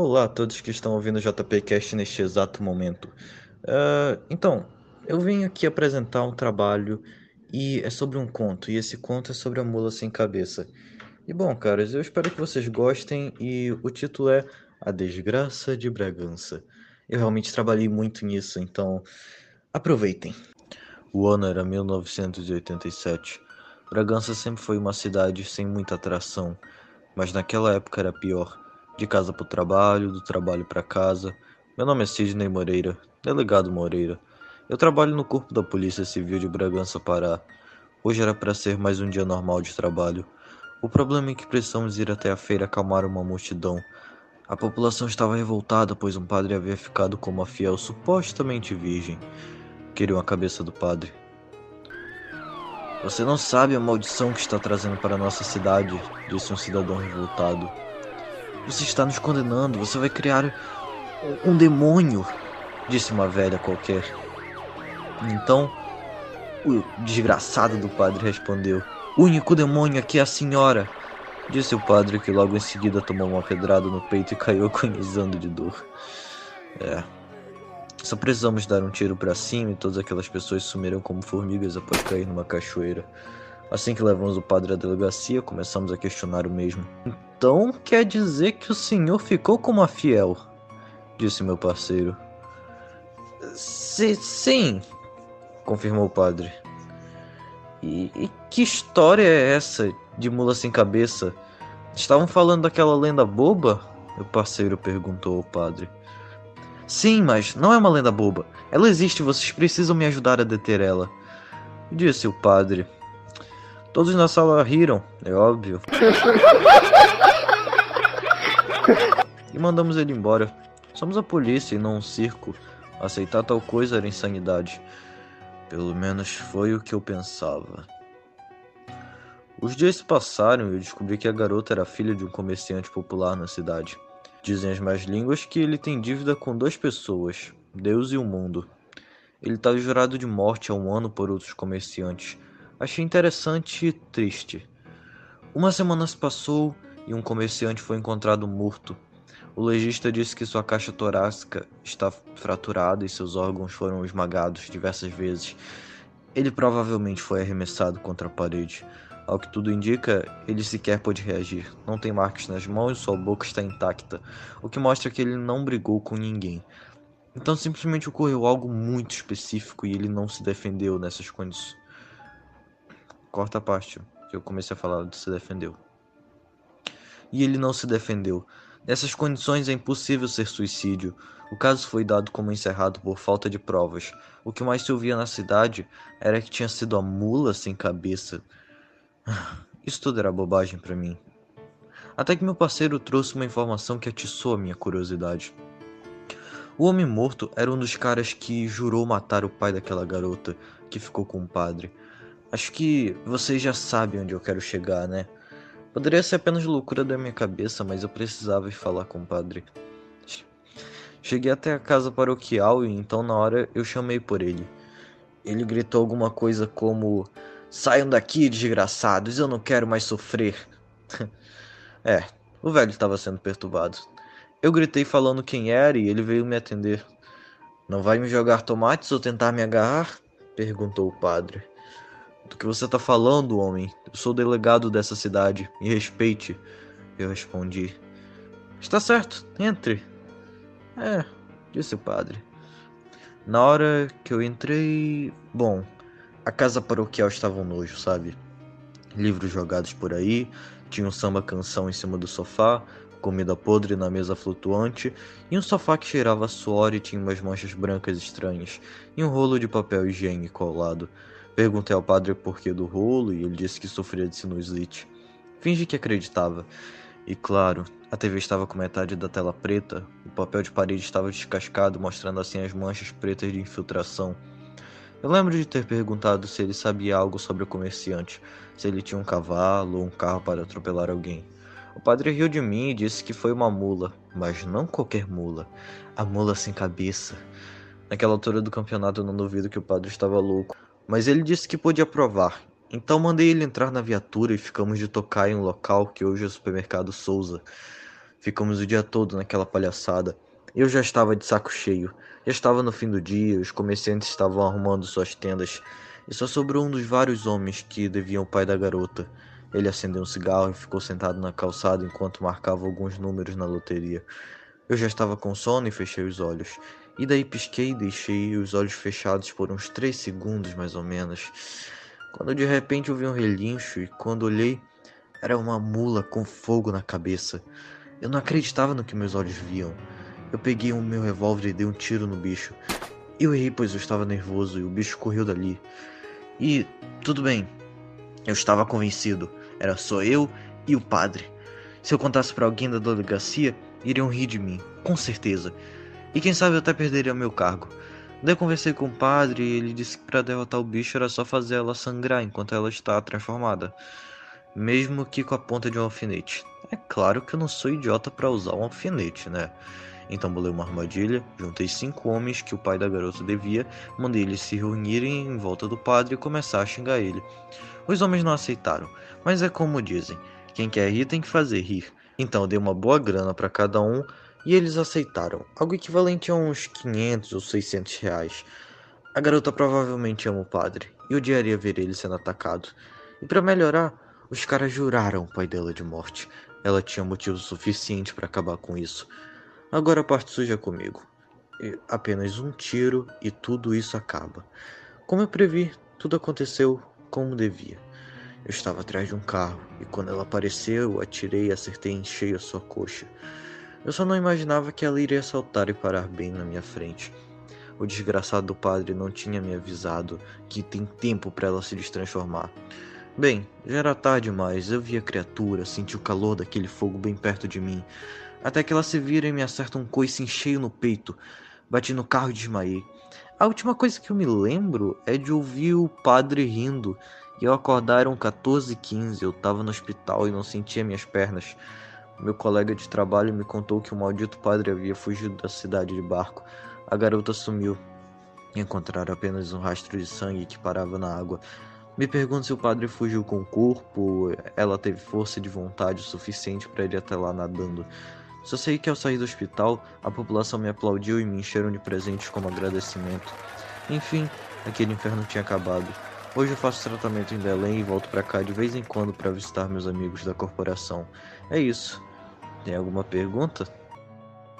Olá a todos que estão ouvindo o JPcast neste exato momento. Uh, então, eu venho aqui apresentar um trabalho e é sobre um conto, e esse conto é sobre a mula sem cabeça. E bom, caras, eu espero que vocês gostem e o título é A Desgraça de Bragança. Eu realmente trabalhei muito nisso, então aproveitem. O ano era 1987. Bragança sempre foi uma cidade sem muita atração, mas naquela época era pior. De casa para o trabalho, do trabalho para casa. Meu nome é Sidney Moreira, delegado Moreira. Eu trabalho no Corpo da Polícia Civil de Bragança, Pará. Hoje era para ser mais um dia normal de trabalho. O problema é que precisamos ir até a feira acalmar uma multidão. A população estava revoltada, pois um padre havia ficado com uma fiel supostamente virgem. Queriam a cabeça do padre. Você não sabe a maldição que está trazendo para nossa cidade, disse um cidadão revoltado. Você está nos condenando, você vai criar um demônio, disse uma velha qualquer. Então, o desgraçado do padre respondeu: O único demônio aqui é a senhora. Disse o padre que logo em seguida tomou uma pedrada no peito e caiu agonizando de dor. É. Só precisamos dar um tiro para cima e todas aquelas pessoas sumiram como formigas após cair numa cachoeira. Assim que levamos o padre à delegacia, começamos a questionar o mesmo. Então quer dizer que o senhor ficou com uma fiel? Disse meu parceiro. sim, confirmou o padre. E, e, que história é essa de mula sem cabeça? Estavam falando daquela lenda boba? Meu parceiro perguntou ao padre. Sim, mas não é uma lenda boba. Ela existe vocês precisam me ajudar a deter ela. Disse o padre. Todos na sala riram, é óbvio. e mandamos ele embora. Somos a polícia e não um circo. Aceitar tal coisa era insanidade. Pelo menos foi o que eu pensava. Os dias se passaram e eu descobri que a garota era filha de um comerciante popular na cidade. Dizem as más línguas que ele tem dívida com duas pessoas, Deus e o mundo. Ele está jurado de morte há um ano por outros comerciantes. Achei interessante e triste. Uma semana se passou e um comerciante foi encontrado morto. O legista disse que sua caixa torácica está fraturada e seus órgãos foram esmagados diversas vezes. Ele provavelmente foi arremessado contra a parede. Ao que tudo indica, ele sequer pôde reagir. Não tem marcas nas mãos, sua boca está intacta, o que mostra que ele não brigou com ninguém. Então simplesmente ocorreu algo muito específico e ele não se defendeu nessas condições. Corta parte que eu comecei a falar de se defendeu. E ele não se defendeu. Nessas condições é impossível ser suicídio. O caso foi dado como encerrado por falta de provas. O que mais se ouvia na cidade era que tinha sido a mula sem cabeça. Isso tudo era bobagem para mim. Até que meu parceiro trouxe uma informação que atiçou a minha curiosidade. O homem morto era um dos caras que jurou matar o pai daquela garota que ficou com o padre. Acho que vocês já sabem onde eu quero chegar, né? Poderia ser apenas loucura da minha cabeça, mas eu precisava ir falar com o padre. Cheguei até a casa paroquial e então na hora eu chamei por ele. Ele gritou alguma coisa como: Saiam daqui, desgraçados, eu não quero mais sofrer. é, o velho estava sendo perturbado. Eu gritei falando quem era e ele veio me atender. Não vai me jogar tomates ou tentar me agarrar? perguntou o padre. Do que você está falando, homem? Eu sou delegado dessa cidade. Me respeite. Eu respondi. Está certo, entre. É, disse o padre. Na hora que eu entrei. Bom, a casa paroquial estava um nojo, sabe? Livros jogados por aí, tinha um samba canção em cima do sofá, comida podre na mesa flutuante e um sofá que cheirava suor e tinha umas manchas brancas estranhas e um rolo de papel higiênico ao lado. Perguntei ao padre por que do rolo e ele disse que sofria de sinusite. Fingi que acreditava. E claro, a TV estava com metade da tela preta, o papel de parede estava descascado, mostrando assim as manchas pretas de infiltração. Eu lembro de ter perguntado se ele sabia algo sobre o comerciante, se ele tinha um cavalo ou um carro para atropelar alguém. O padre riu de mim e disse que foi uma mula, mas não qualquer mula, a mula sem cabeça. Naquela altura do campeonato eu não duvido que o padre estava louco mas ele disse que podia provar. Então mandei ele entrar na viatura e ficamos de tocar em um local que hoje é o supermercado Souza. Ficamos o dia todo naquela palhaçada. Eu já estava de saco cheio. Já estava no fim do dia, os comerciantes estavam arrumando suas tendas e só sobrou um dos vários homens que deviam o pai da garota. Ele acendeu um cigarro e ficou sentado na calçada enquanto marcava alguns números na loteria. Eu já estava com sono e fechei os olhos. E daí pisquei e deixei os olhos fechados por uns três segundos mais ou menos. Quando de repente ouvi um relincho e quando olhei, era uma mula com fogo na cabeça. Eu não acreditava no que meus olhos viam. Eu peguei o meu revólver e dei um tiro no bicho. Eu errei pois eu estava nervoso e o bicho correu dali. E tudo bem. Eu estava convencido. Era só eu e o padre. Se eu contasse para alguém da delegacia, iriam rir de mim, com certeza. E quem sabe até perderia meu cargo. Daí conversei com o padre e ele disse que para derrotar o bicho era só fazer ela sangrar enquanto ela está transformada, mesmo que com a ponta de um alfinete. É claro que eu não sou idiota para usar um alfinete, né? Então bolei uma armadilha, juntei cinco homens que o pai da garota devia, mandei eles se reunirem em volta do padre e começar a xingar ele. Os homens não aceitaram, mas é como dizem: quem quer rir tem que fazer rir. Então dei uma boa grana para cada um e eles aceitaram, algo equivalente a uns 500 ou 600 reais. A garota provavelmente ama o padre e odiaria ver ele sendo atacado. E para melhorar, os caras juraram o pai dela de morte. Ela tinha motivo suficiente para acabar com isso. Agora a parte suja é comigo. E apenas um tiro e tudo isso acaba. Como eu previ, tudo aconteceu como devia. Eu estava atrás de um carro e quando ela apareceu, eu atirei e acertei em cheio a sua coxa. Eu só não imaginava que ela iria saltar e parar bem na minha frente. O desgraçado do padre não tinha me avisado que tem tempo para ela se destransformar. Bem, já era tarde demais, eu vi a criatura, senti o calor daquele fogo bem perto de mim, até que ela se vira e me acerta um coice cheio no peito. Bati no carro e desmaiei. A última coisa que eu me lembro é de ouvir o padre rindo e ao acordar eram 14 h 15 eu estava no hospital e não sentia minhas pernas. Meu colega de trabalho me contou que o maldito padre havia fugido da cidade de barco. A garota sumiu. Encontraram apenas um rastro de sangue que parava na água. Me pergunto se o padre fugiu com o corpo, ela teve força de vontade suficiente para ir até lá nadando. Só sei que ao sair do hospital, a população me aplaudiu e me encheram de presentes como agradecimento. Enfim, aquele inferno tinha acabado. Hoje eu faço tratamento em Belém e volto para cá de vez em quando para visitar meus amigos da corporação. É isso. Tem alguma pergunta?